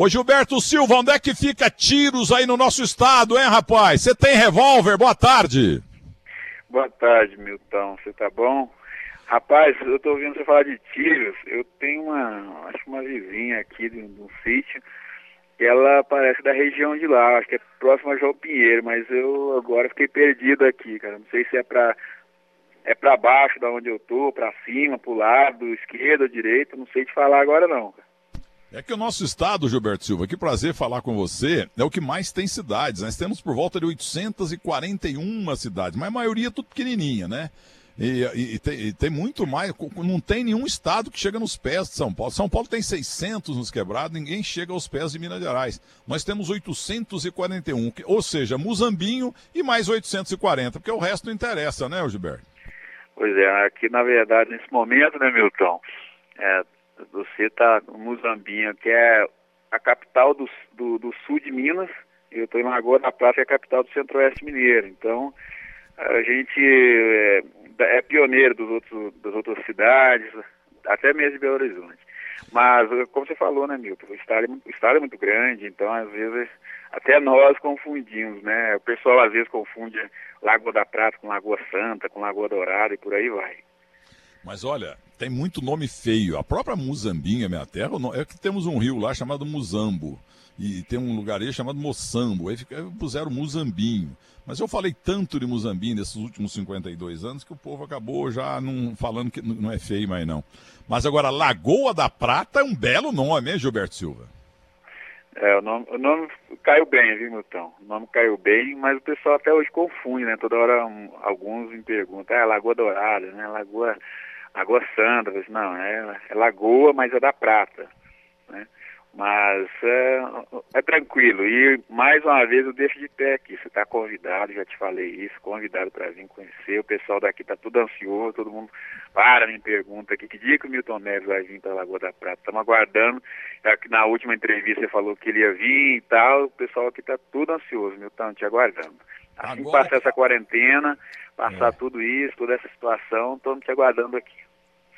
Ô Gilberto Silva, onde é que fica tiros aí no nosso estado, hein, rapaz? Você tem revólver? Boa tarde. Boa tarde, Milton. Você tá bom? Rapaz, eu tô ouvindo você falar de tiros. Eu tenho uma, acho uma vizinha aqui de, de um sítio ela parece da região de lá, acho que é próxima a João Pinheiro, mas eu agora fiquei perdido aqui, cara. Não sei se é pra é para baixo da onde eu tô, para cima, pro lado, esquerda, direita, não sei te falar agora não. Cara. É que o nosso estado, Gilberto Silva, que prazer falar com você, é o que mais tem cidades. Nós temos por volta de 841 cidades, mas a maioria é tudo pequenininha, né? E, e, e, tem, e, tem, muito mais, não tem nenhum estado que chega nos pés de São Paulo. São Paulo tem 600 nos quebrados, ninguém chega aos pés de Minas Gerais. Nós temos 841, ou seja, Muzambinho e mais 840, porque o resto não interessa, né, Gilberto? Pois é, aqui na verdade, nesse momento, né, Milton, é, você está no Muzambinho, que é a capital do, do, do sul de Minas, eu estou em Lagoa da Prata, que é a capital do centro-oeste mineiro. Então, a gente é, é, pioneiro dos outros, das outras cidades, até mesmo de Belo Horizonte. Mas, como você falou, né, Milton, o estado, é, o estado é muito grande, então, às vezes, até nós confundimos, né? O pessoal, às vezes, confunde Lagoa da Prata com Lagoa Santa, com Lagoa Dourada e por aí vai. Mas olha, tem muito nome feio. A própria Muzambinha, minha terra, é que temos um rio lá chamado Muzambo. E tem um lugar aí chamado Moçambo. Aí puseram Muzambinho. Mas eu falei tanto de Muzambinho nesses últimos 52 anos que o povo acabou já não falando que não é feio mais não. Mas agora, Lagoa da Prata é um belo nome, hein, Gilberto Silva? É, o nome, o nome caiu bem, viu, Milton? O nome caiu bem, mas o pessoal até hoje confunde, né? Toda hora um, alguns me perguntam, é Lagoa Dourada, né? Lagoa Lagoa Santa, não, é, é Lagoa, mas é da Prata, né? Mas é, é, tranquilo. E mais uma vez eu deixo de pé aqui. Você está convidado, já te falei isso, convidado para vir conhecer. O pessoal daqui está tudo ansioso, todo mundo para, me pergunta aqui que dia que o Milton Neves vai vir para Lagoa da Prata. Estamos aguardando. Aqui na última entrevista você falou que ele ia vir e tal. O pessoal aqui está tudo ansioso, Milton, te aguardando. Assim Agora... passar essa quarentena, passar é. tudo isso, toda essa situação, estamos te aguardando aqui.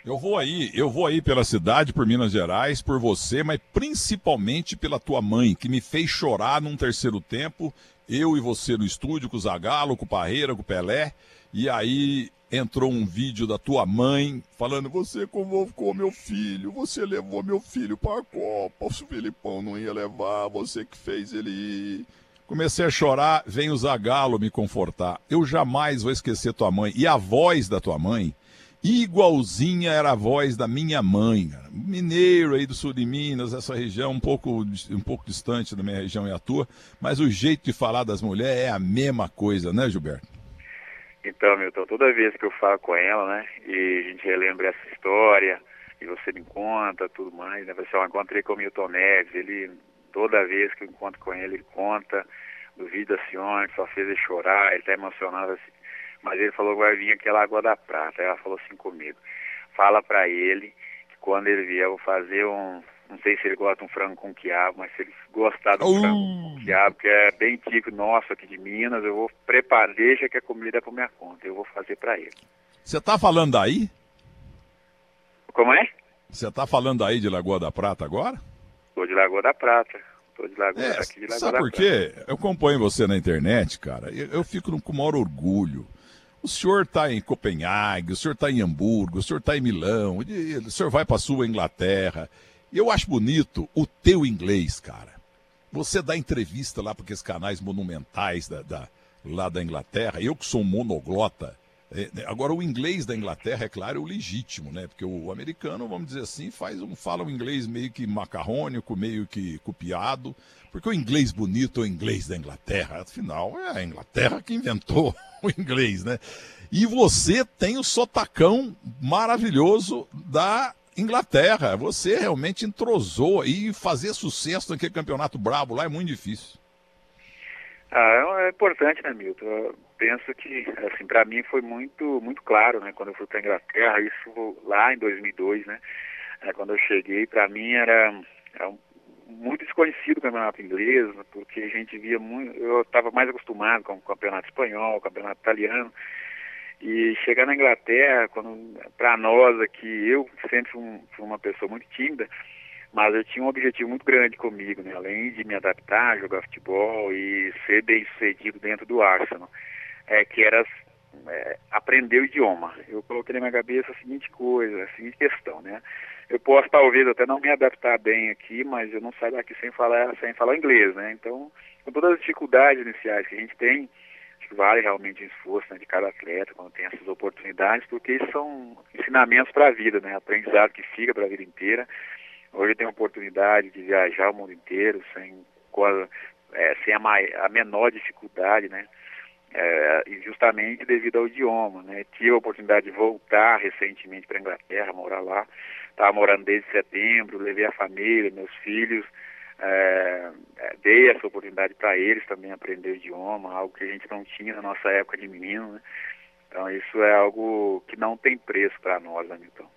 Eu vou aí, eu vou aí pela cidade, por Minas Gerais, por você, mas principalmente pela tua mãe, que me fez chorar num terceiro tempo, eu e você no estúdio, com o Zagalo, com o Parreira, com o Pelé, e aí entrou um vídeo da tua mãe falando: Você convocou meu filho, você levou meu filho para a Copa, o Filipão não ia levar, você que fez ele ir. Comecei a chorar, vem o Zagalo me confortar. Eu jamais vou esquecer tua mãe. E a voz da tua mãe igualzinha era a voz da minha mãe, cara. mineiro aí do sul de Minas, essa região um pouco, um pouco distante da minha região e a tua, mas o jeito de falar das mulheres é a mesma coisa, né, Gilberto? Então, Milton, toda vez que eu falo com ela, né, e a gente relembra essa história, e você me conta, tudo mais, né, você, eu encontrei com o Milton Neves, ele, toda vez que eu encontro com ele, ele conta do vídeo da senhora, que só fez ele chorar, ele tá emocionado assim, mas ele falou que vai vir aquela água da prata. Ela falou assim comigo, fala para ele que quando ele vier eu vou fazer um, não sei se ele gosta de um frango com quiabo, mas se ele gostar do uh. frango com quiabo, que é bem típico nosso aqui de Minas, eu vou preparar, deixa que a comida é por minha conta, eu vou fazer para ele. Você tá falando aí? Como é? Você tá falando aí de Lagoa da Prata agora? Tô de Lagoa da Prata. Tô de Lagoa, é, aqui de Lagoa sabe por quê? Eu acompanho você na internet, cara, eu, eu fico com o maior orgulho o senhor está em Copenhague, o senhor está em Hamburgo, o senhor está em Milão, o senhor vai para a sua Inglaterra. E eu acho bonito o teu inglês, cara. Você dá entrevista lá para aqueles canais monumentais da, da, lá da Inglaterra. Eu que sou um monoglota. É, né, agora, o inglês da Inglaterra, é claro, é o legítimo, né? Porque o americano, vamos dizer assim, faz um, fala um inglês meio que macarrônico, meio que copiado. Porque o inglês bonito é o inglês da Inglaterra. Afinal, é a Inglaterra que inventou o inglês, né? E você tem o sotacão maravilhoso da Inglaterra. Você realmente entrosou e fazer sucesso naquele campeonato brabo lá é muito difícil. Ah, é, é importante, né, Milton? Penso que, assim, para mim foi muito, muito claro, né, quando eu fui para Inglaterra, isso lá em 2002, né, é, quando eu cheguei, para mim era, era um muito desconhecido o campeonato inglês, porque a gente via muito. Eu estava mais acostumado com o campeonato espanhol, o campeonato italiano. E chegar na Inglaterra, para nós aqui, eu sempre fui, uma pessoa muito tímida, Mas eu tinha um objetivo muito grande comigo, né? Além de me adaptar, jogar futebol e ser bem sucedido dentro do Arsenal, é, que era é, aprender o idioma. Eu coloquei na minha cabeça a seguinte coisa, a seguinte questão, né? Eu posso talvez até não me adaptar bem aqui, mas eu não saio daqui sem falar, sem falar inglês, né? Então, com todas as dificuldades iniciais que a gente tem, acho que vale realmente o esforço né, de cada atleta quando tem essas oportunidades, porque são ensinamentos para a vida, né? Aprendizado que fica para a vida inteira. Hoje eu tenho a oportunidade de viajar o mundo inteiro sem, é, sem a, a menor dificuldade, né? É, justamente devido ao idioma, né? Tive a oportunidade de voltar recentemente para a Inglaterra, morar lá. Estava morando desde setembro, levei a família, meus filhos, é, é dei essa oportunidade para eles também aprender o idioma, algo que a gente não tinha na nossa época de menino, né? Então isso é algo que não tem preço para nós, Hamilton.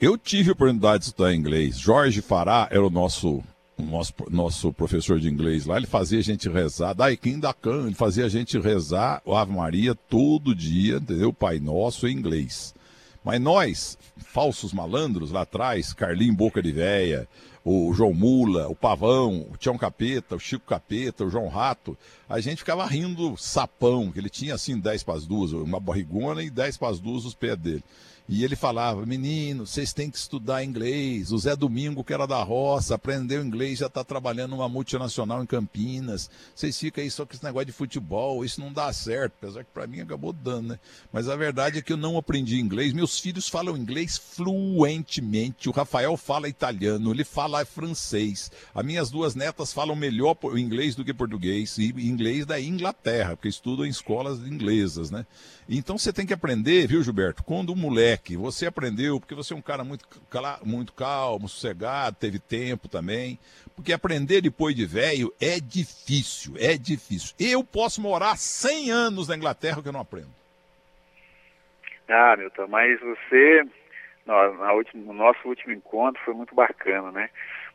Eu tive a oportunidade de estudar inglês. Jorge Fará era o nosso o nosso, nosso professor de inglês lá, ele fazia a gente rezar, Daikin Dakan, ele fazia a gente rezar o Ave Maria todo dia, entendeu? Pai Nosso em inglês. Mas nós, falsos malandros lá atrás, Carlinho Boca de Véia, o João Mula, o Pavão, o Tião Capeta, o Chico Capeta, o João Rato, a gente ficava rindo sapão, que ele tinha assim 10 para as duas, uma barrigona e 10 para as duas os pés dele. E ele falava: menino, vocês têm que estudar inglês. O Zé Domingo, que era da roça, aprendeu inglês, já está trabalhando numa multinacional em Campinas. Vocês ficam aí só com esse negócio de futebol, isso não dá certo. Apesar que para mim acabou dando, né? Mas a verdade é que eu não aprendi inglês. Meus filhos falam inglês fluentemente. O Rafael fala italiano, ele fala francês. As minhas duas netas falam melhor inglês do que português. E inglês da Inglaterra, porque estudam em escolas inglesas, né? Então você tem que aprender, viu, Gilberto? Quando o moleque, você aprendeu, porque você é um cara muito, muito calmo, sossegado, teve tempo também. Porque aprender depois de velho é difícil, é difícil. Eu posso morar 100 anos na Inglaterra que eu não aprendo. Ah, Milton, mas você, no, na última, no nosso último encontro foi muito bacana, né?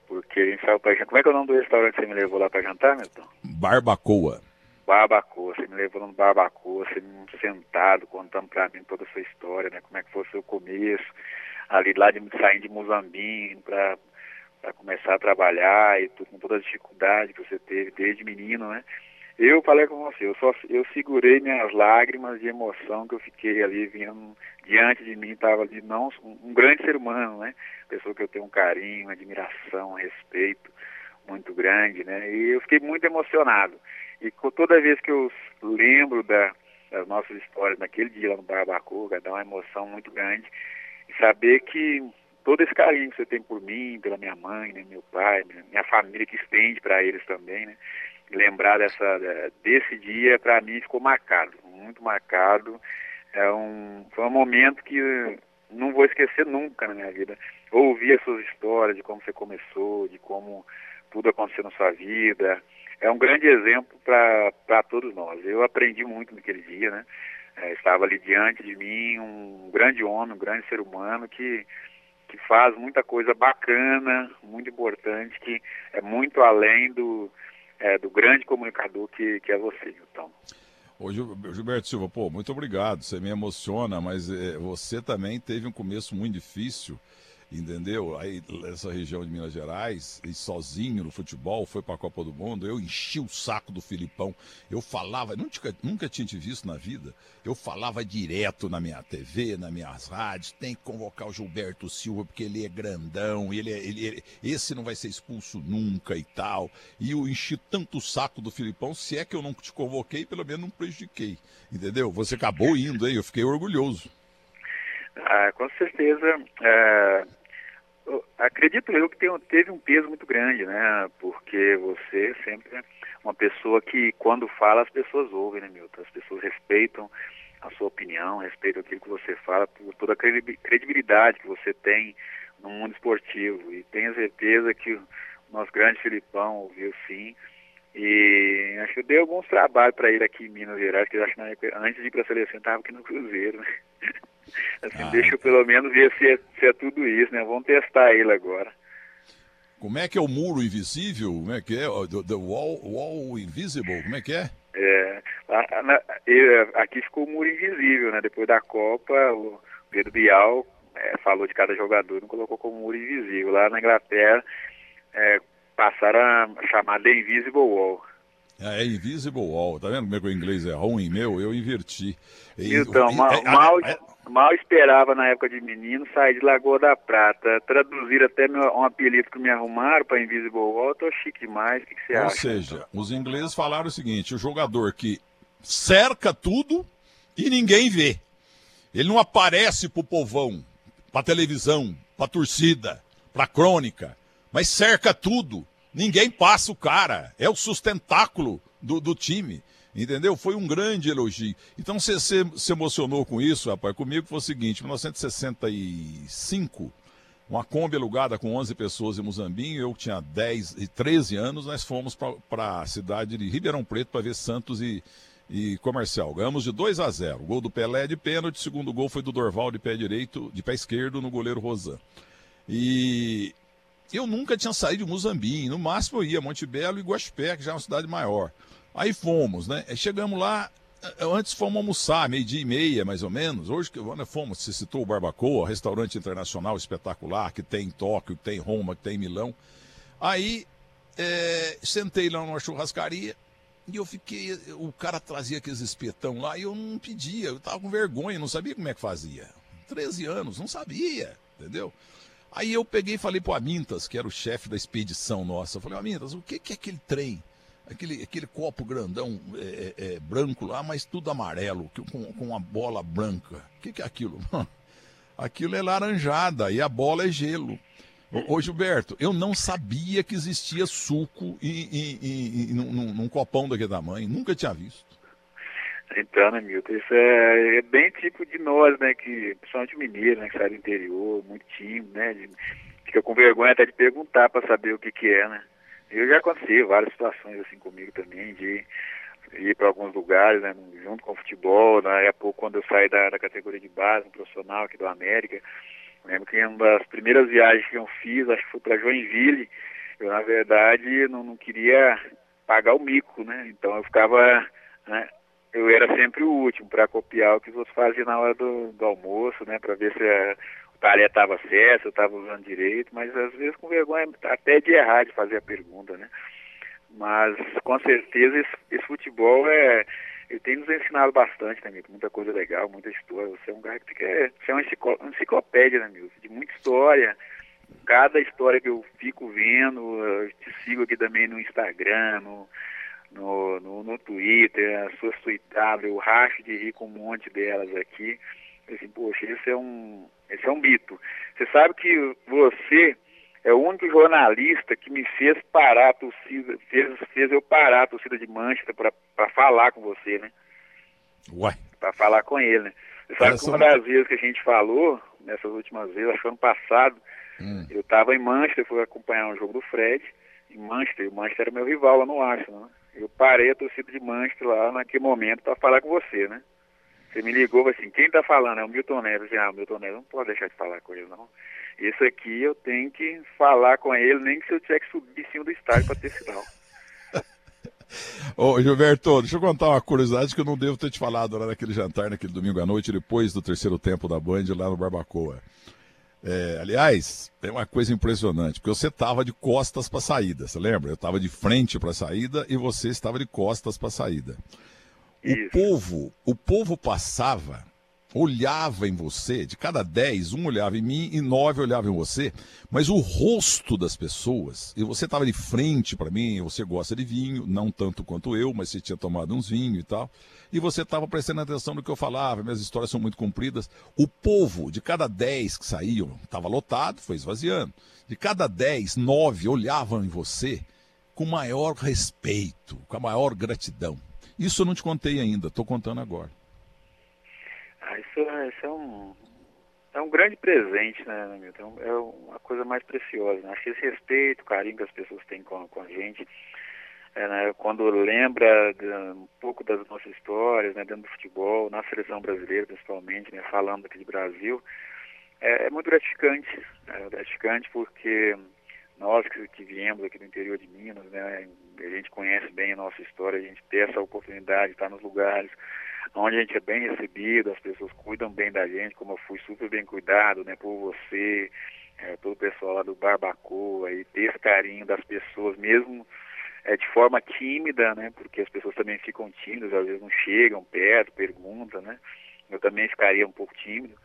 Porque a gente saiu pra jantar. Como é que é o nome do restaurante que você me levou lá para jantar, Milton? Barbacoa. Barbacoa, você me levou no Barbacoa, você me sentado, contando para mim toda a sua história, né? Como é que foi o seu começo, ali lá de saindo de Mozambique para começar a trabalhar e tudo, com toda a dificuldade que você teve desde menino, né? Eu falei com você, eu só eu segurei minhas lágrimas de emoção que eu fiquei ali vindo diante de mim, estava ali não um, um grande ser humano, né? Pessoa que eu tenho um carinho, admiração, respeito muito grande, né? E eu fiquei muito emocionado. E toda vez que eu lembro da, das nossas histórias naquele dia lá no Barbacoa, dá uma emoção muito grande. Saber que todo esse carinho que você tem por mim, pela minha mãe, né, meu pai, minha família que estende para eles também, né? Lembrar dessa, desse dia, para mim, ficou marcado, muito marcado. É um, foi um momento que não vou esquecer nunca na minha vida. Ouvir as suas histórias de como você começou, de como tudo aconteceu na sua vida, é um grande exemplo para todos nós. Eu aprendi muito naquele dia, né? É, estava ali diante de mim um grande homem, um grande ser humano que, que faz muita coisa bacana, muito importante, que é muito além do, é, do grande comunicador que, que é você, então. Ô Gilberto Silva, pô, muito obrigado. Você me emociona, mas é, você também teve um começo muito difícil entendeu? Aí essa região de Minas Gerais, e sozinho no futebol, foi para a Copa do Mundo, eu enchi o saco do Filipão. Eu falava, nunca, nunca tinha te visto na vida, eu falava direto na minha TV, nas minhas rádios, tem que convocar o Gilberto Silva, porque ele é grandão, ele, é, ele, ele esse não vai ser expulso nunca e tal. E eu enchi tanto o saco do Filipão, se é que eu não te convoquei, pelo menos não prejudiquei, entendeu? Você acabou indo aí, eu fiquei orgulhoso. Ah, com certeza. É, acredito eu que tem, teve um peso muito grande, né? Porque você sempre é uma pessoa que, quando fala, as pessoas ouvem, né, Milton? As pessoas respeitam a sua opinião, respeitam aquilo que você fala, por toda a credibilidade que você tem no mundo esportivo. E tenho certeza que o nosso grande Filipão ouviu sim. E acho que eu dei alguns trabalhos para ele aqui em Minas Gerais, que eu acho que antes de ir para a seleção estava aqui no Cruzeiro, né? Assim, ah, deixa eu pelo menos ver se é, se é tudo isso, né? Vamos testar ele agora. Como é que é o muro invisível? Como é que é? The, the wall, wall invisible, como é que é? É, aqui ficou o muro invisível, né? Depois da Copa, o Pedro Bial é, falou de cada jogador, não colocou como muro invisível. Lá na Inglaterra, é, passaram a chamar The Invisible Wall. É, é Invisible Wall, tá vendo como é que o inglês é ruim meu? Eu inverti. Então, mal, é, mal, é, mal, esperava na época de menino sair de Lagoa da Prata. Traduzir até meu, um apelido que me arrumaram para Invisible Wall, tô chique demais. O que, que você Ou acha? Ou seja, então? os ingleses falaram o seguinte: o jogador que cerca tudo e ninguém vê. Ele não aparece pro povão, pra televisão, pra torcida, pra crônica, mas cerca tudo. Ninguém passa o cara. É o sustentáculo do, do time. Entendeu? Foi um grande elogio. Então você se, se, emocionou com isso, rapaz. Comigo foi o seguinte: em 1965, uma Kombi alugada com 11 pessoas em Muzambinho, eu tinha 10 e 13 anos, nós fomos para a cidade de Ribeirão Preto para ver Santos e, e Comercial. Ganhamos de 2 a 0. O gol do Pelé de pênalti, segundo gol foi do Dorval de pé direito, de pé esquerdo no goleiro Rosan. E eu nunca tinha saído de Muzambinho. No máximo eu ia a Monte Belo e Guaxupé, que já é uma cidade maior. Aí fomos, né? Chegamos lá, antes fomos almoçar, meio-dia e meia, mais ou menos. Hoje que né, fomos, se citou o Barbacoa, restaurante internacional espetacular, que tem em Tóquio, que tem em Roma, que tem em Milão. Aí é, sentei lá numa churrascaria e eu fiquei. O cara trazia aqueles espetão lá e eu não pedia, eu tava com vergonha, não sabia como é que fazia. 13 anos, não sabia, entendeu? Aí eu peguei e falei pro Amintas, que era o chefe da expedição nossa, eu falei, Amintas, o que, que é aquele trem? Aquele, aquele copo grandão é, é, é branco lá, mas tudo amarelo, com, com uma bola branca. O que, que é aquilo? aquilo é laranjada e a bola é gelo. Ô, ô Gilberto, eu não sabia que existia suco em, em, em num, num, copão daquele tamanho, nunca tinha visto. Então, né, Milton, isso é, é, bem tipo de nós, né, que, principalmente mineiro, né, que sai do interior, muito tímido, né, de, fica com vergonha até de perguntar para saber o que que é, né. Eu já aconteci várias situações assim comigo também, de ir para alguns lugares, né, junto com o futebol, na época quando eu saí da, da categoria de base, um profissional aqui do América, lembro que uma das primeiras viagens que eu fiz, acho que foi para Joinville, eu na verdade não, não queria pagar o mico, né, então eu ficava, né, eu era sempre o último para copiar o que os outros faziam na hora do, do almoço, né, para ver se a, o talher estava certo, eu estava usando direito, mas às vezes com vergonha até de errar de fazer a pergunta, né. Mas com certeza esse, esse futebol é ele tem nos ensinado bastante, né, Milton? Muita coisa legal, muita história. Você é um cara que quer, você é uma enciclopédia, né, Milton? De muita história. Cada história que eu fico vendo, eu te sigo aqui também no Instagram, no, no, no, no Twitter, as suas eu racho de rir com um monte delas aqui. Assim, poxa, esse é um, esse é um mito. Você sabe que você é o único jornalista que me fez parar a torcida, fez, fez eu parar a torcida de Manchester para falar com você, né? Ué. Para falar com ele, né? Você sabe que uma das vezes que a gente falou, nessas últimas vezes, acho que ano passado, hum. eu estava em Manchester, fui acompanhar um jogo do Fred, em Manchester, e o Manchester era meu rival lá no Arsenal, né? Eu parei a torcida de Manchester lá naquele momento para falar com você, né? Você me ligou assim, quem tá falando? É o Milton Neves. Ah, o Milton Neves não pode deixar de falar com ele, não. Esse aqui eu tenho que falar com ele, nem que se eu tiver que subir em cima do estádio para ter sinal. Ô, Gilberto, deixa eu contar uma curiosidade que eu não devo ter te falado lá naquele jantar, naquele domingo à noite, depois do terceiro tempo da Band, lá no Barbacoa. É, aliás, é uma coisa impressionante, porque você estava de costas para a saída, você lembra? Eu estava de frente para a saída e você estava de costas para a saída. O Isso. povo, o povo passava olhava em você, de cada dez, um olhava em mim e nove olhavam em você, mas o rosto das pessoas, e você estava de frente para mim, você gosta de vinho, não tanto quanto eu, mas você tinha tomado uns vinhos e tal, e você estava prestando atenção no que eu falava, minhas histórias são muito compridas. O povo, de cada dez que saíam, estava lotado, foi esvaziando. De cada dez, nove olhavam em você com maior respeito, com a maior gratidão. Isso eu não te contei ainda, estou contando agora. Ah, isso, isso é um é um grande presente, né, Milton? É uma coisa mais preciosa. Né? Acho que esse respeito, carinho que as pessoas têm com, com a gente, é, né, quando lembra de, um pouco das nossas histórias, né, dentro do futebol, na seleção brasileira principalmente, né, falando aqui de Brasil, é, é muito gratificante. É gratificante porque nós que, que, viemos aqui do interior de Minas, né, a gente conhece bem a nossa história, a gente tem essa oportunidade de estar nos lugares onde a gente é bem recebido, as pessoas cuidam bem da gente, como eu fui super bem cuidado, né, por você, é, todo o pessoal lá do Barbacoa, e ter esse carinho das pessoas, mesmo é, de forma tímida, né, porque as pessoas também ficam tímidas, às vezes não chegam perto, perguntam, né, eu também ficaria um pouco tímido,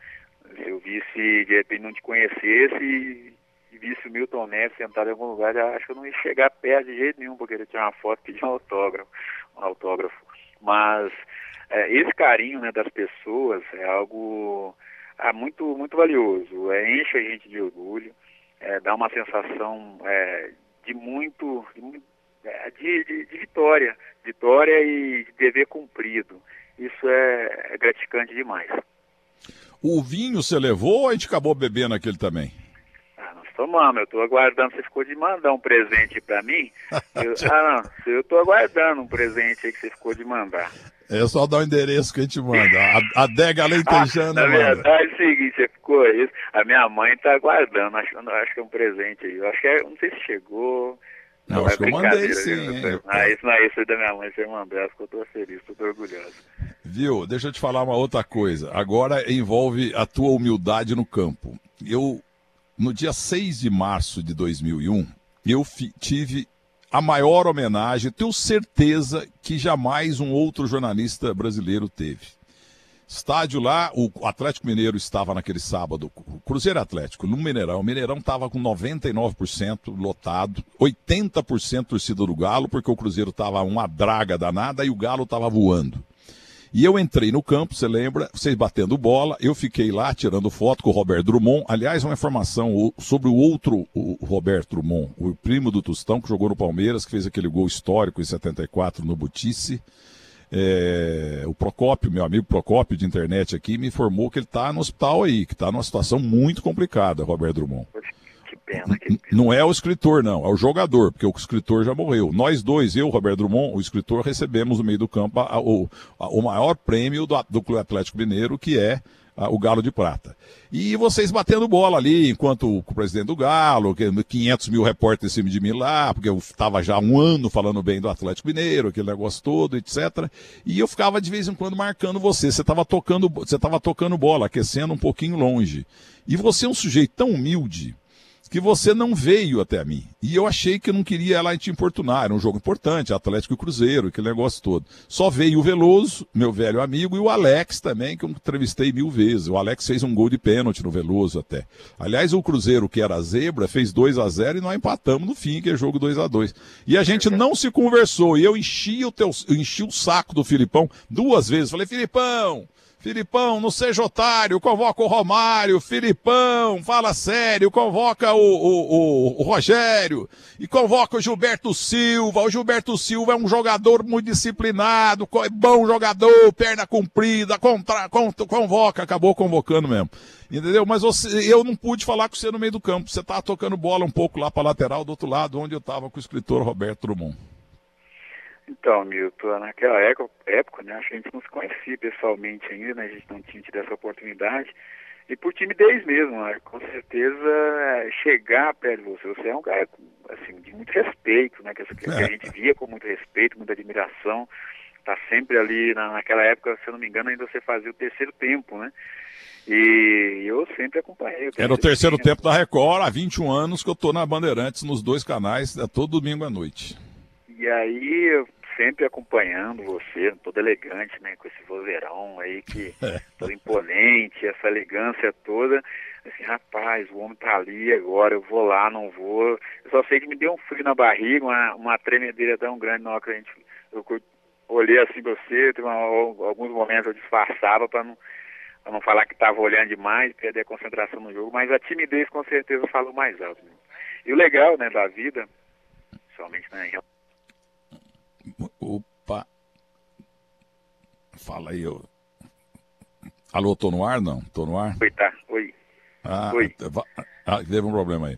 se eu visse, de repente, não te conhecesse visse o Milton Neves sentado em algum lugar, acho que eu não ia chegar perto de jeito nenhum, porque ele tinha uma foto, pedir um autógrafo, um autógrafo. Mas é, esse carinho né, das pessoas é algo é, muito, muito valioso, é, enche a gente de orgulho, é, dá uma sensação é, de muito, de, é, de, de, de, vitória, vitória e de dever cumprido. Isso é, é gratificante demais. O vinho você levou ou a gente acabou bebendo aquele também? Tomamos. Eu estou aguardando. Você ficou de mandar um presente para mim? Eu, ah, não. Eu estou aguardando um presente aí que você ficou de mandar. É só dar o endereço que a gente manda. A, Dega Leitejana ah, Na verdade é o seguinte, você ficou isso. A minha mãe está aguardando. Acho, acho que é um presente aí. Eu acho que é, não sei se chegou. Não, não acho que eu mandei sim. Hein? Ah, isso não é isso da minha mãe, você mandou. Acho que eu estou feliz, estou orgulhoso. Viu? Deixa eu te falar uma outra coisa. Agora envolve a tua humildade no campo. Eu, no dia 6 de março de 2001, eu tive a maior homenagem, tenho certeza que jamais um outro jornalista brasileiro teve. Estádio lá, o Atlético Mineiro estava naquele sábado, o Cruzeiro Atlético, no Mineirão. O Mineirão estava com 99% lotado, 80% torcida do Galo, porque o Cruzeiro estava uma draga danada e o Galo estava voando. E eu entrei no campo, você lembra, vocês batendo bola, eu fiquei lá tirando foto com o Roberto Drummond. Aliás, uma informação sobre o outro o Roberto Drummond, o primo do Tostão, que jogou no Palmeiras, que fez aquele gol histórico em 74 no Butice. É, o Procópio, meu amigo Procópio de internet aqui, me informou que ele está no hospital aí, que está numa situação muito complicada, Roberto Drummond pena. Que... Não é o escritor, não, é o jogador, porque o escritor já morreu. Nós dois, eu, Roberto Drummond, o escritor, recebemos no meio do campo a, a, o, a, o maior prêmio do, do Clube Atlético Mineiro, que é o Galo de Prata. E vocês batendo bola ali, enquanto o presidente do Galo, 500 mil repórteres em cima de mim lá, porque eu estava já um ano falando bem do Atlético Mineiro, aquele negócio todo, etc. E eu ficava de vez em quando marcando você. Você estava tocando, você estava tocando bola, aquecendo um pouquinho longe. E você é um sujeito tão humilde, que você não veio até mim. E eu achei que não queria lá te importunar. Era um jogo importante, Atlético e Cruzeiro, aquele negócio todo. Só veio o Veloso, meu velho amigo, e o Alex também, que eu entrevistei mil vezes. O Alex fez um gol de pênalti no Veloso até. Aliás, o Cruzeiro, que era zebra, fez 2 a 0 e nós empatamos no fim, que é jogo 2 a 2 E a gente não se conversou. E eu enchi o, teu, enchi o saco do Filipão duas vezes. Falei, Filipão, Filipão, não seja otário, convoca o Romário, Filipão, fala sério, convoca o, o, o, o, Rogério e convoca o Gilberto Silva. O Gilberto Silva é um jogador muito disciplinado, é bom jogador, perna comprida, contra, convoca, acabou convocando mesmo. Entendeu? Mas você, eu não pude falar com você no meio do campo. Você tava tocando bola um pouco lá para lateral do outro lado, onde eu tava com o escritor Roberto Drummond. Então, Milton, naquela época, né, a gente não se conhecia pessoalmente ainda, né, a gente não tinha tido essa oportunidade. E por timidez mesmo, né, com certeza é, chegar perto de você, você é um cara assim, de muito respeito, né, que, que a gente via com muito respeito, muita admiração. Tá sempre ali, na, naquela época, se eu não me engano, ainda você fazia o terceiro tempo, né? E eu sempre acompanhei. O Era o terceiro tempo da Record, há 21 anos que eu tô na Bandeirantes, nos dois canais, é todo domingo à noite. E aí, sempre acompanhando você, todo elegante, né, com esse vozeirão aí, que todo imponente, essa elegância toda. Assim, rapaz, o homem tá ali agora, eu vou lá, não vou. Eu só sei que me deu um frio na barriga, uma, uma tremedeira tão grande na hora que a gente. Eu olhei assim pra você, uma, alguns momentos eu disfarçava para não, pra não falar que estava olhando demais, perder a concentração no jogo, mas a timidez com certeza falou mais alto. Né? E o legal, né, da vida, somente né, Opa. Fala aí, eu. Alô, tô no ar? Não, tô no ar? Oi, tá. Oi. Ah, Oi. Ah, teve um problema aí.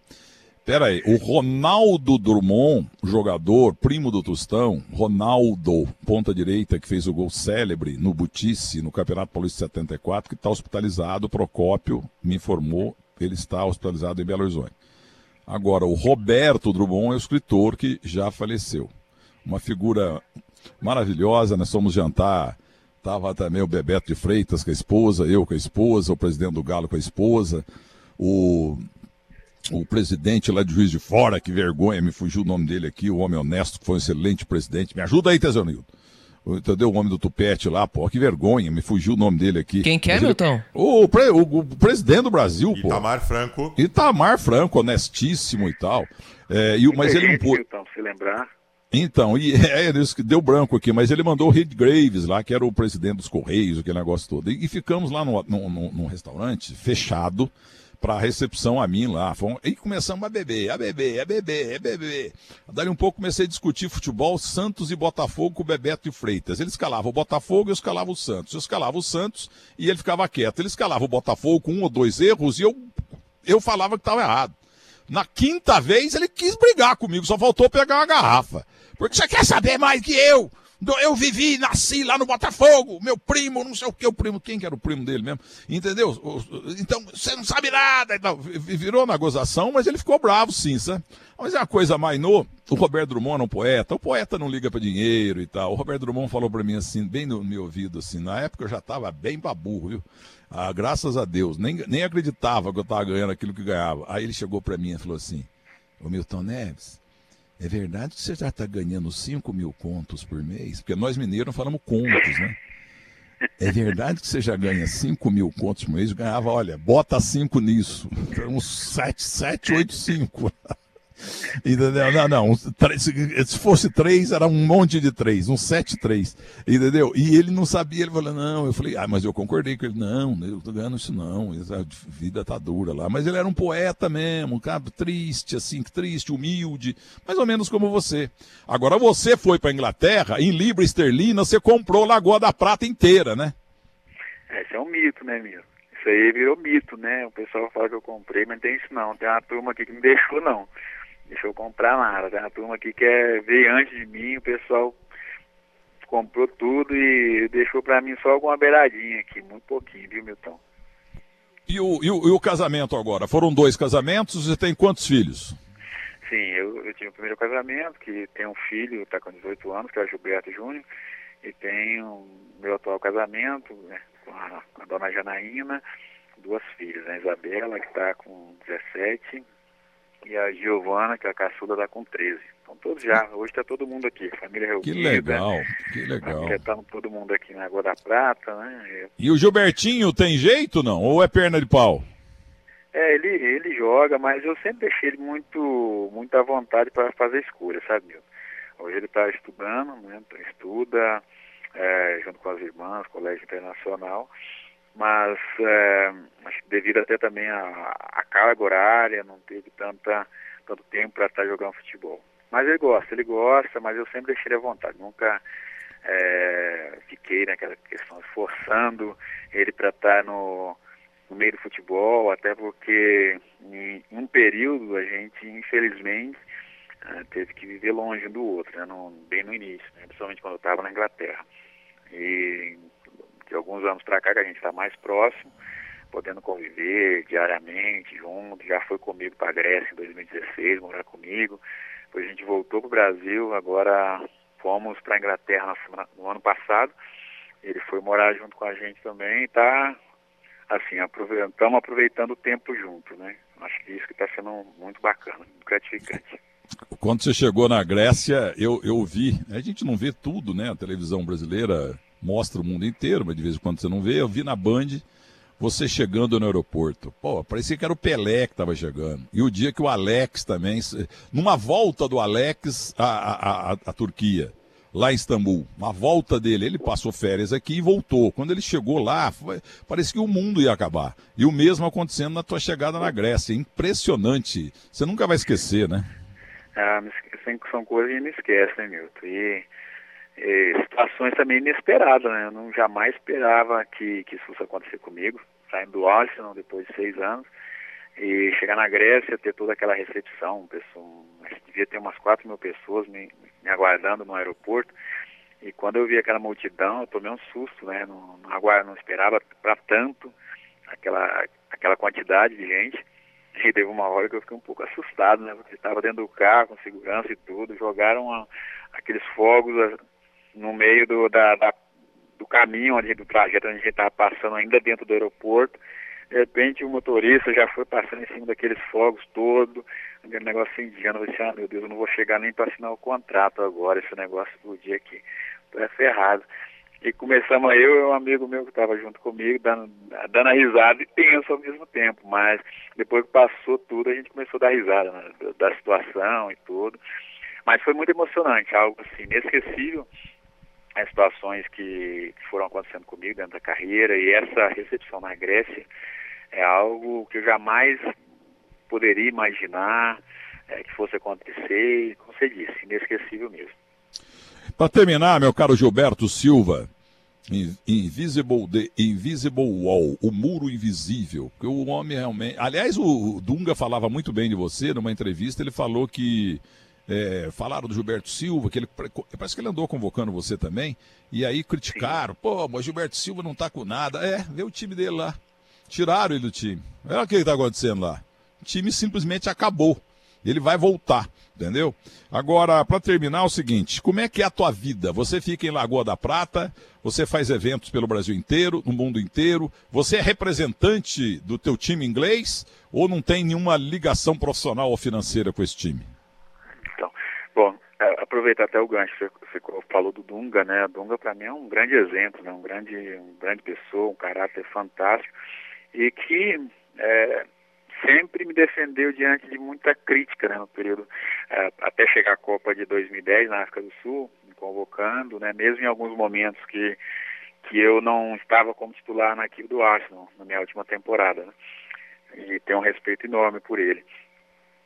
Pera aí, o Ronaldo Drummond, jogador, primo do Tostão, Ronaldo, ponta direita, que fez o gol célebre no Butice, no Campeonato Paulista 74, que está hospitalizado, Procópio me informou, ele está hospitalizado em Belo Horizonte. Agora, o Roberto Drummond é o escritor que já faleceu uma figura maravilhosa. Nós fomos jantar tava também o Bebeto de Freitas com a esposa, eu com a esposa, o presidente do Galo com a esposa, o, o presidente lá de Juiz de Fora, que vergonha, me fugiu o nome dele aqui, o homem honesto, que foi um excelente presidente. Me ajuda aí, Tesanildo. Entendeu? O homem do Tupete lá, pô, que vergonha, me fugiu o nome dele aqui. Quem que é, Milton? O, pre, o, o, presidente do Brasil, pô. Itamar Franco. Itamar Franco, honestíssimo e tal. É, e, mas ele não pôde. Então, se lembrar. Então, e é, isso que deu branco aqui, mas ele mandou o Reed Graves lá, que era o presidente dos Correios, aquele negócio todo. E, e ficamos lá no, no, no, no restaurante, fechado, para recepção a mim lá. E começamos a beber, a beber, a beber, a beber. Daí um pouco comecei a discutir futebol, Santos e Botafogo com o Bebeto e Freitas. Ele escalava o Botafogo eu escalava o Santos. Eu escalava o Santos e ele ficava quieto. Ele escalava o Botafogo com um ou dois erros e eu, eu falava que estava errado. Na quinta vez ele quis brigar comigo, só faltou pegar uma garrafa. Porque você quer saber mais que eu? Eu vivi, nasci lá no Botafogo, meu primo, não sei o que, o primo, quem que era o primo dele mesmo, entendeu? Então, você não sabe nada, então, virou na gozação, mas ele ficou bravo sim, sabe? Mas é uma coisa mais no, o Roberto Drummond é um poeta, o poeta não liga para dinheiro e tal, o Roberto Drummond falou para mim assim, bem no meu ouvido assim, na época eu já tava bem pra burro, viu? Ah, graças a Deus, nem, nem acreditava que eu tava ganhando aquilo que ganhava. Aí ele chegou para mim e falou assim, ô Milton Neves, é verdade que você já está ganhando 5 mil contos por mês? Porque nós mineiros falamos contos, né? É verdade que você já ganha 5 mil contos por mês? Eu ganhava, olha, bota 5 nisso. Uns 7, 7, 8, 5. Entendeu? Não, não. Se fosse três, era um monte de três, um sete três. Entendeu? E ele não sabia, ele falou, não. Eu falei, ah, mas eu concordei com ele, não, eu tô ganhando isso não. A vida tá dura lá. Mas ele era um poeta mesmo, um cara triste, assim, triste, humilde, mais ou menos como você. Agora você foi pra Inglaterra, em Libra Esterlina, você comprou Lagoa da Prata inteira, né? Esse é um mito, né, meu? Isso aí virou mito, né? O pessoal fala que eu comprei, mas não tem isso não. Tem uma turma aqui que não deixou, não deixou comprar nada. Tem uma turma aqui que é, veio antes de mim, o pessoal comprou tudo e deixou para mim só alguma beiradinha aqui, muito pouquinho, viu, Milton? E o, e o, e o casamento agora? Foram dois casamentos, você tem quantos filhos? Sim, eu, eu tive o primeiro casamento, que tem um filho, está com 18 anos, que é o Gilberto Júnior, e tenho meu atual casamento, né, com, a, com a dona Janaína, duas filhas, a Isabela, que está com 17, e a Giovana, que é a caçula, está com 13. Então todos já, hoje está todo mundo aqui, família reunida. Que legal, que legal. Família tá todo mundo aqui na Água da Prata, né? E o Gilbertinho tem jeito não? Ou é perna de pau? É, ele, ele joga, mas eu sempre deixei ele muito, muito à vontade para fazer escolha, sabe, meu? Hoje ele está estudando, né? Estuda é, junto com as irmãs, colégio internacional mas é, devido até também a carga horária, não teve tanta, tanto tempo para estar jogando futebol. Mas ele gosta, ele gosta, mas eu sempre deixei ele à vontade, nunca é, fiquei naquela questão forçando ele para estar no, no meio do futebol, até porque em, em um período a gente, infelizmente, é, teve que viver longe um do outro, né, no, bem no início, né, principalmente quando eu estava na Inglaterra. E de alguns anos para cá que a gente está mais próximo, podendo conviver diariamente junto. Já foi comigo para a Grécia em 2016, morar comigo. Depois a gente voltou para o Brasil, agora fomos para a Inglaterra no ano passado. Ele foi morar junto com a gente também e está assim, estamos aproveitando o tempo junto, né? Acho que isso que está sendo muito bacana, muito gratificante. Quando você chegou na Grécia, eu, eu vi, a gente não vê tudo, né? A televisão brasileira mostra o mundo inteiro, mas de vez em quando você não vê. Eu vi na Band você chegando no aeroporto. Pô, parecia que era o Pelé que estava chegando. E o dia que o Alex também, numa volta do Alex à, à, à, à Turquia, lá em Istambul, uma volta dele, ele passou férias aqui e voltou. Quando ele chegou lá, foi, que o mundo ia acabar. E o mesmo acontecendo na tua chegada na Grécia. Impressionante. Você nunca vai esquecer, né? Ah, são coisas que não esquece, né, Milton? E é, situações também inesperadas, né? Eu não jamais esperava que, que isso fosse acontecer comigo, saindo do Arsenal depois de seis anos, e chegar na Grécia, ter toda aquela recepção, pessoa, devia ter umas quatro mil pessoas me, me aguardando no aeroporto, e quando eu vi aquela multidão, eu tomei um susto, né? Não, não, aguardo, não esperava para tanto aquela, aquela quantidade de gente. E teve uma hora que eu fiquei um pouco assustado, né? Porque estava dentro do carro, com segurança e tudo, jogaram a, aqueles fogos no meio do, da, da, do caminho, onde, do trajeto onde a gente estava passando ainda dentro do aeroporto. De repente o motorista já foi passando em cima daqueles fogos todo, aquele negócio indiano, eu disse, ah meu Deus, eu não vou chegar nem para assinar o contrato agora, esse negócio do dia aqui. É ferrado. E começamos eu e um amigo meu que estava junto comigo, dando, dando a risada e tenso ao mesmo tempo. Mas depois que passou tudo, a gente começou a dar risada né, da situação e tudo. Mas foi muito emocionante, algo assim, inesquecível. As situações que, foram acontecendo comigo dentro da carreira e essa recepção na Grécia é algo que eu jamais poderia imaginar é, que fosse acontecer e, como você disse, inesquecível mesmo. Para terminar, meu caro Gilberto Silva, Invisible, the Invisible Wall, o muro invisível. Que o homem realmente. Aliás, o Dunga falava muito bem de você numa entrevista. Ele falou que. É, falaram do Gilberto Silva, que ele parece que ele andou convocando você também, e aí criticaram, pô, mas Gilberto Silva não tá com nada. É, vê o time dele lá. Tiraram ele do time. Olha o que está acontecendo lá. O time simplesmente acabou. Ele vai voltar, entendeu? Agora, para terminar, é o seguinte: como é que é a tua vida? Você fica em Lagoa da Prata, você faz eventos pelo Brasil inteiro, no mundo inteiro. Você é representante do teu time inglês ou não tem nenhuma ligação profissional ou financeira com esse time? É, aproveitar até o gancho, você, falou do Dunga, né? O Dunga para mim é um grande exemplo, né? Um grande, um grande pessoa, um caráter fantástico e que é, sempre me defendeu diante de muita crítica né, no período, é, até chegar à Copa de 2010 na África do Sul, me convocando, né, mesmo em alguns momentos que, que eu não estava como titular na equipe do Arsenal, na minha última temporada. Né, e tenho um respeito enorme por ele.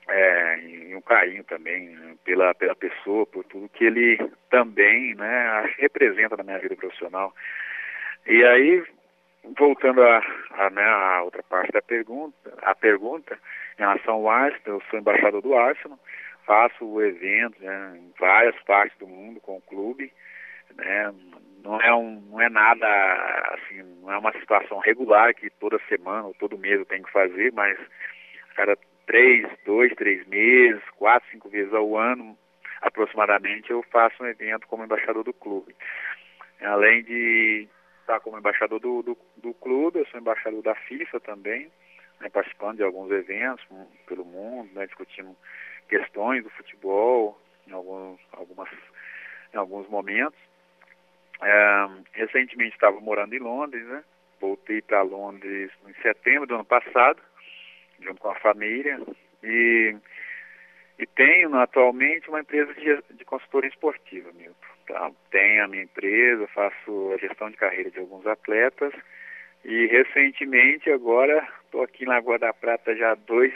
É, e um carinho também né, pela, pela pessoa, por tudo que ele também né, representa na minha vida profissional. E aí voltando a, a, né, a, outra parte da pergunta, a pergunta em relação ao Arsenal, eu sou embaixador do Arsenal, faço eventos né, em várias partes do mundo com o clube, né, não é um, não é nada assim, não é uma situação regular que toda semana ou todo mês eu tenho que fazer, mas cada três, dois, três meses, quatro, cinco vezes ao ano, aproximadamente, eu faço um evento como embaixador do clube. Além de está como embaixador do, do, do, clube, eu sou embaixador da FIFA também, né, participando de alguns eventos pelo mundo, né, discutindo questões do futebol em alguns, algumas, em alguns momentos. É, recentemente estava morando em Londres, né, voltei para Londres em setembro do ano passado, junto com a família, e, e tenho atualmente uma empresa de, de consultoria esportiva, Milton. Tá? Tenho a minha empresa, faço a gestão de carreira de alguns atletas e recentemente agora estou aqui em Lagoa da Prata já há dois,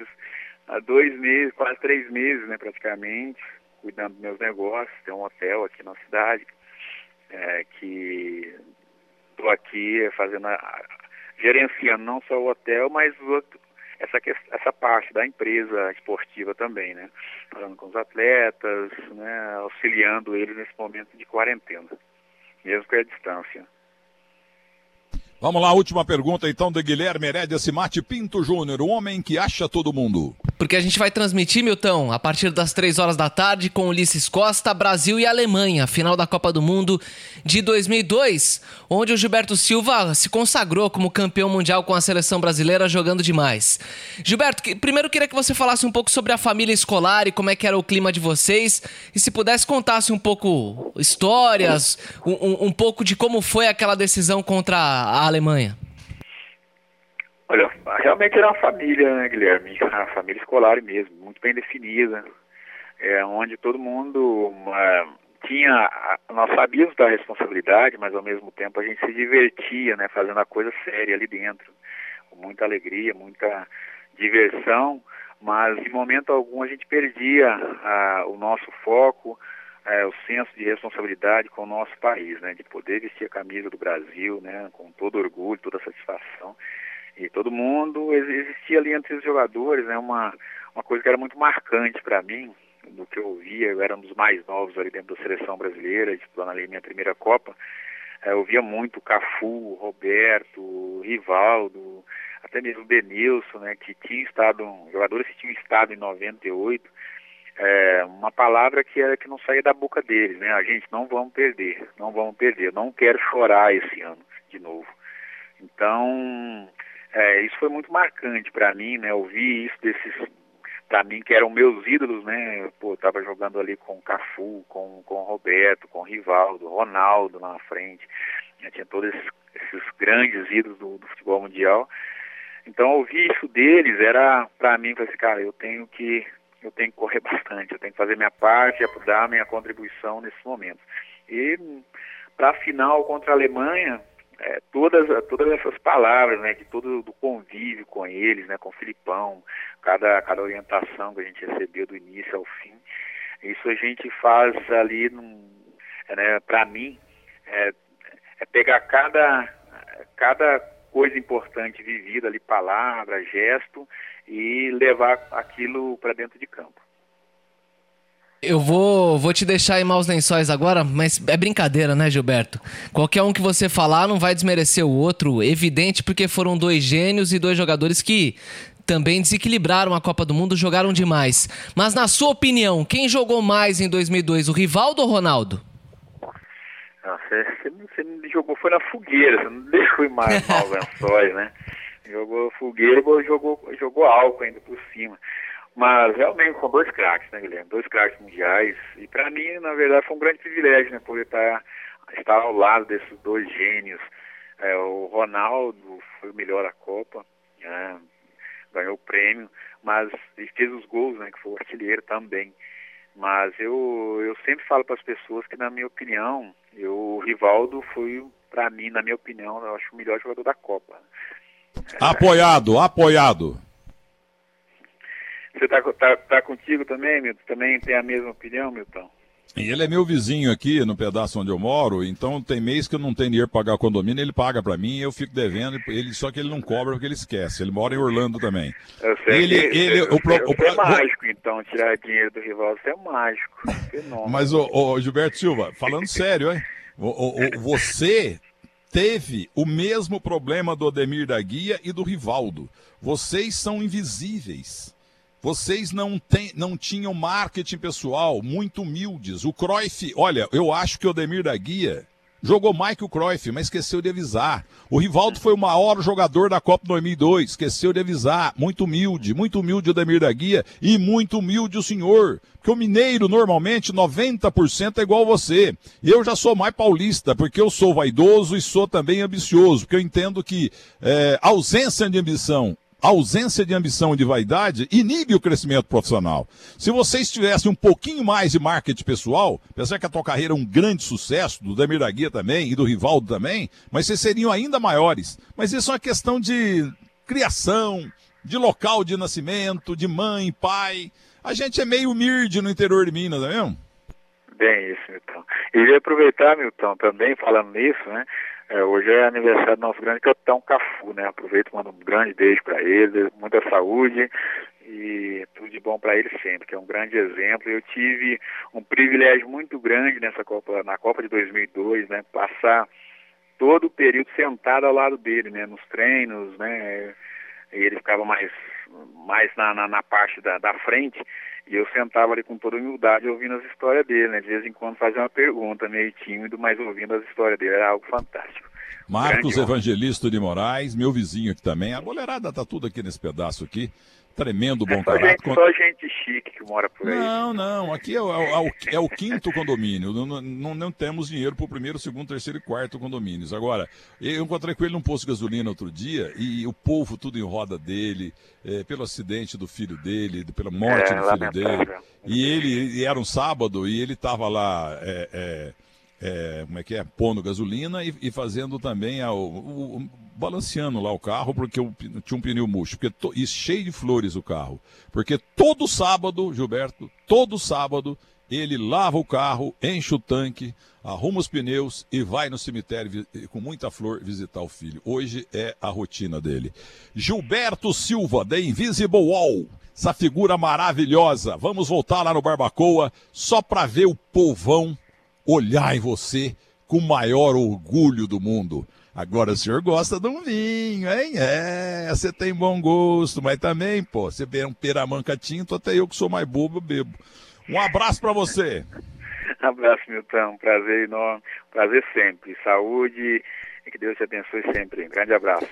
há dois meses, quase três meses né, praticamente, cuidando dos meus negócios, tem um hotel aqui na cidade, é, que estou aqui fazendo a, gerenciando não só o hotel, mas outro, essa, essa parte da empresa esportiva também, né? Falando com os atletas, né? auxiliando eles nesse momento de quarentena, mesmo que a distância. Vamos lá, última pergunta então de Guilherme Herédia Simate Pinto Júnior, o homem que acha todo mundo. Porque a gente vai transmitir, Milton, a partir das 3 horas da tarde com Ulisses Costa, Brasil e Alemanha, final da Copa do Mundo de 2002, onde o Gilberto Silva se consagrou como campeão mundial com a seleção brasileira jogando demais. Gilberto, primeiro queria que você falasse um pouco sobre a família escolar e como é que era o clima de vocês, e se pudesse contasse um pouco histórias, um, um pouco de como foi aquela decisão contra a Alemanha? Olha, realmente era uma família, né, Guilherme? Uma família escolar mesmo, muito bem definida, é, onde todo mundo é, tinha. Nós sabíamos da responsabilidade, mas ao mesmo tempo a gente se divertia, né, fazendo a coisa séria ali dentro, com muita alegria, muita diversão, mas em momento algum a gente perdia a, o nosso foco, é, o senso de responsabilidade com o nosso país, né, de poder vestir a camisa do Brasil, né, com todo orgulho, toda satisfação. E todo mundo, existia ali entre os jogadores, né, uma, uma coisa que era muito marcante para mim, do que eu via, eu era um dos mais novos ali dentro da seleção brasileira, disputando ali minha primeira Copa, é, eu via muito Cafu, Roberto, Rivaldo, até mesmo Denilson, né, que tinha estado, jogadores que tinham estado em 98, é, uma palavra que era que não saía da boca deles, né? A gente não vamos perder, não vamos perder, não quero chorar esse ano de novo. Então, é, isso foi muito marcante para mim, né? Ouvir isso desses, para mim que eram meus ídolos, né? Pô, tava jogando ali com o Cafu, com com o Roberto, com o Rivaldo, Ronaldo lá na frente, né? tinha todos esses, esses grandes ídolos do, do, futebol mundial. Então, ouvir isso deles era para mim, para assim, cara, eu tenho que eu tenho que correr bastante, eu tenho que fazer minha parte, dar minha contribuição nesse momento. E para a final contra a Alemanha, é, todas, todas essas palavras, né, de todo o convívio com eles, né, com o Filipão, cada, cada orientação que a gente recebeu do início ao fim, isso a gente faz ali, né, para mim, é, é pegar cada, cada coisa importante vivida ali, palavra, gesto, e levar aquilo para dentro de campo. Eu vou, vou te deixar em maus lençóis agora, mas é brincadeira, né, Gilberto? Qualquer um que você falar não vai desmerecer o outro, evidente, porque foram dois gênios e dois jogadores que também desequilibraram a Copa do Mundo, jogaram demais. Mas na sua opinião, quem jogou mais em 2002, o Rivaldo ou o Ronaldo? Ah, você, você, me jogou foi na fogueira, você não deixou em mais maus lençóis, né? Jogou fogueira e jogou, jogou álcool ainda por cima. Mas realmente são dois craques, né, Guilherme? Dois craques mundiais. E para mim, na verdade, foi um grande privilégio, né, poder estar, estar ao lado desses dois gênios. É, o Ronaldo foi o melhor da Copa, né, ganhou o prêmio, mas fez os gols, né, que foi o artilheiro também. Mas eu, eu sempre falo para as pessoas que, na minha opinião, eu, o Rivaldo foi, para mim, na minha opinião, eu acho o melhor jogador da Copa. Apoiado, apoiado. Você tá, tá, tá contigo também, Milton? Também tem a mesma opinião, Milton? E ele é meu vizinho aqui no pedaço onde eu moro, então tem mês que eu não tenho dinheiro para pagar o condomínio, ele paga para mim, eu fico devendo, ele, só que ele não cobra porque ele esquece. Ele mora em Orlando também. Eu sei ele, que, ele, o, pro, o, é mágico, então, tirar dinheiro do rival, você é mágico. Fenômeno. Mas, o, o Gilberto Silva, falando sério, hein? O, o, você teve o mesmo problema do Ademir da Guia e do Rivaldo. Vocês são invisíveis. Vocês não, tem, não tinham marketing pessoal, muito humildes. O Cruyff, olha, eu acho que o Ademir da Guia jogou mais que o Cruyff, mas esqueceu de avisar. O Rivaldo foi o maior jogador da Copa 2002, esqueceu de avisar. Muito humilde, muito humilde o Ademir da Guia e muito humilde o senhor. Porque o mineiro, normalmente, 90% é igual você. Eu já sou mais paulista, porque eu sou vaidoso e sou também ambicioso. Porque eu entendo que é, ausência de ambição a ausência de ambição e de vaidade inibe o crescimento profissional. Se vocês tivessem um pouquinho mais de marketing pessoal, apesar que a tua carreira é um grande sucesso, do Damir da Guia também e do Rivaldo também, mas vocês seriam ainda maiores. Mas isso é uma questão de criação, de local de nascimento, de mãe, pai. A gente é meio humilde no interior de Minas, não é mesmo? Bem isso, Milton. E aproveitar, Milton, também falando nisso, né? É, hoje é aniversário do nosso grande capitão Cafu, né? Aproveito e mando um grande beijo para ele, muita saúde e tudo de bom para ele sempre, que é um grande exemplo. Eu tive um privilégio muito grande nessa Copa, na Copa de 2002, né? Passar todo o período sentado ao lado dele, né? Nos treinos, né? E ele ficava mais, mais na, na, na parte da, da frente e eu sentava ali com toda humildade ouvindo as histórias dele, né? De vez em quando fazia uma pergunta, meio tímido, mas ouvindo as histórias dele era algo fantástico. Marcos Evangelista de Moraes, meu vizinho aqui também. A boleirada tá tudo aqui nesse pedaço aqui. Tremendo bom é só caráter. Gente, só gente chique que mora por aí. Não, não. Aqui é o, é o, é o quinto condomínio. Não, não, não temos dinheiro para o primeiro, segundo, terceiro e quarto condomínios. Agora, eu encontrei com ele num posto de gasolina outro dia e o povo tudo em roda dele, é, pelo acidente do filho dele, pela morte é, do filho dele. E ele e era um sábado e ele estava lá. É, é, como é que é? Pondo gasolina e, e fazendo também a, o, o, balanceando lá o carro, porque eu, tinha um pneu murcho, porque to, e cheio de flores o carro. Porque todo sábado, Gilberto, todo sábado, ele lava o carro, enche o tanque, arruma os pneus e vai no cemitério com muita flor visitar o filho. Hoje é a rotina dele. Gilberto Silva, da Invisible Wall. Essa figura maravilhosa. Vamos voltar lá no Barbacoa só para ver o povão olhar em você com o maior orgulho do mundo. Agora o senhor gosta de um vinho, hein? É, você tem bom gosto, mas também, pô, você vê um peramanca tinto, até eu que sou mais bobo, bebo. Um abraço para você. abraço, Milton. Prazer enorme. Prazer sempre. Saúde e que Deus te abençoe sempre. Um grande abraço.